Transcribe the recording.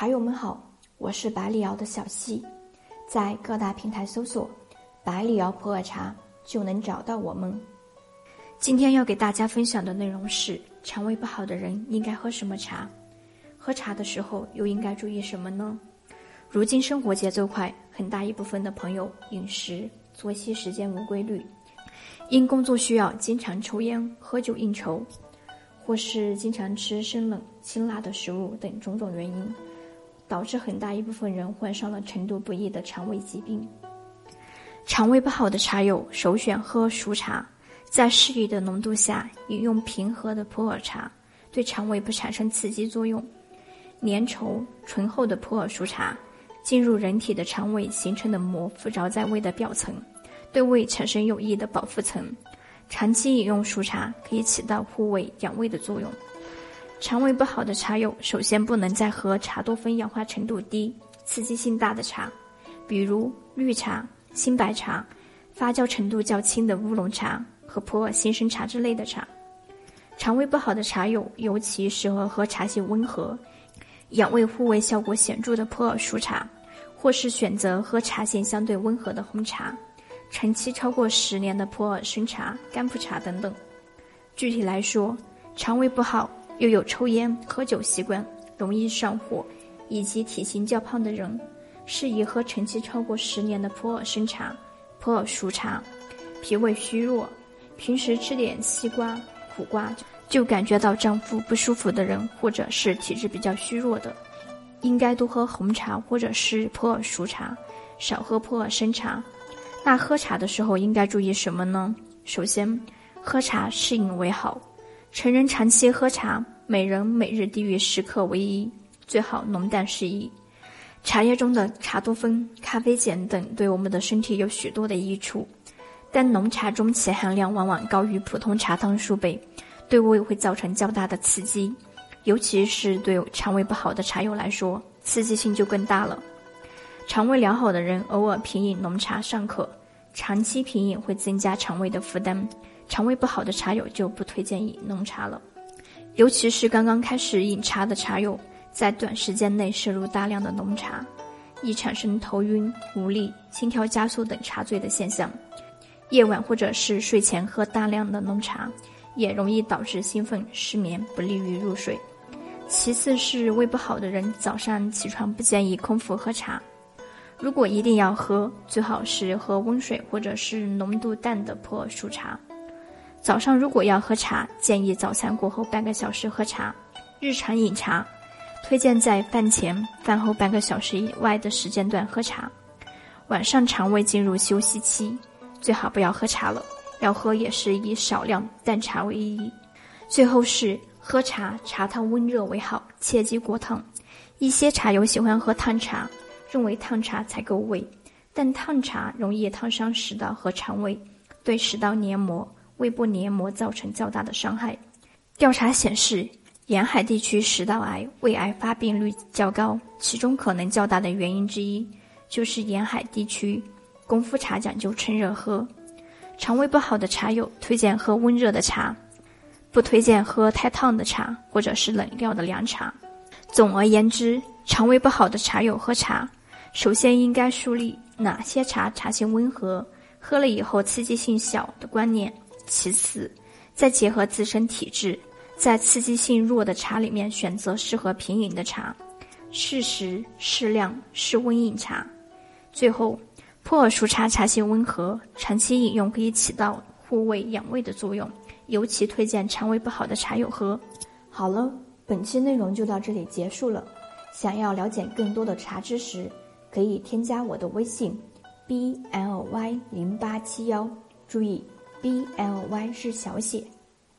茶友们好，我是百里瑶的小溪，在各大平台搜索“百里瑶普洱茶”就能找到我们。今天要给大家分享的内容是：肠胃不好的人应该喝什么茶？喝茶的时候又应该注意什么呢？如今生活节奏快，很大一部分的朋友饮食作息时间无规律，因工作需要经常抽烟、喝酒应酬，或是经常吃生冷、辛辣的食物等种种原因。导致很大一部分人患上了程度不一的肠胃疾病。肠胃不好的茶友首选喝熟茶，在适宜的浓度下饮用平和的普洱茶，对肠胃不产生刺激作用。粘稠醇厚的普洱熟茶进入人体的肠胃形成的膜附着在胃的表层，对胃产生有益的保护层。长期饮用熟茶可以起到护胃养胃的作用。肠胃不好的茶友，首先不能再喝茶多酚氧化程度低、刺激性大的茶，比如绿茶、新白茶、发酵程度较轻的乌龙茶和普洱新生茶之类的茶。肠胃不好的茶友，尤其适合喝茶性温和、养胃护胃效果显著的普洱熟茶，或是选择喝茶性相对温和的红茶，陈期超过十年的普洱生茶、干普茶等等。具体来说，肠胃不好。又有抽烟、喝酒习惯，容易上火，以及体型较胖的人，适宜喝陈期超过十年的普洱生茶、普洱熟茶。脾胃虚弱，平时吃点西瓜、苦瓜就感觉到胀腹不舒服的人，或者是体质比较虚弱的，应该多喝红茶或者是普洱熟茶，少喝普洱生茶。那喝茶的时候应该注意什么呢？首先，喝茶适应为好。成人长期喝茶，每人每日低于十克为宜，最好浓淡适宜。茶叶中的茶多酚、咖啡碱等对我们的身体有许多的益处，但浓茶中其含量往往高于普通茶汤数倍，对胃会造成较大的刺激，尤其是对肠胃不好的茶友来说，刺激性就更大了。肠胃良好的人偶尔品饮浓茶尚可，长期品饮会增加肠胃的负担。肠胃不好的茶友就不推荐饮浓茶了，尤其是刚刚开始饮茶的茶友，在短时间内摄入大量的浓茶，易产生头晕、无力、心跳加速等茶醉的现象。夜晚或者是睡前喝大量的浓茶，也容易导致兴奋、失眠，不利于入睡。其次是胃不好的人，早上起床不建议空腹喝茶，如果一定要喝，最好是喝温水或者是浓度淡的普洱熟茶。早上如果要喝茶，建议早餐过后半个小时喝茶。日常饮茶，推荐在饭前、饭后半个小时以外的时间段喝茶。晚上肠胃进入休息期，最好不要喝茶了，要喝也是以少量淡茶为宜。最后是喝茶，茶汤温热为好，切忌过烫。一些茶友喜欢喝烫茶，认为烫茶才够味，但烫茶容易烫伤食道和肠胃，对食道黏膜。胃部黏膜造成较大的伤害。调查显示，沿海地区食道癌、胃癌发病率较高，其中可能较大的原因之一就是沿海地区功夫茶讲究趁热喝。肠胃不好的茶友推荐喝温热的茶，不推荐喝太烫的茶或者是冷掉的凉茶。总而言之，肠胃不好的茶友喝茶，首先应该树立哪些茶茶性温和、喝了以后刺激性小的观念。其次，再结合自身体质，在刺激性弱的茶里面选择适合品饮的茶，适时适量适温饮茶。最后，普洱熟茶茶性温和，长期饮用可以起到护胃养胃的作用，尤其推荐肠胃不好的茶友喝。好了，本期内容就到这里结束了。想要了解更多的茶知识，可以添加我的微信：b l y 零八七幺，注意。b l y 是小写。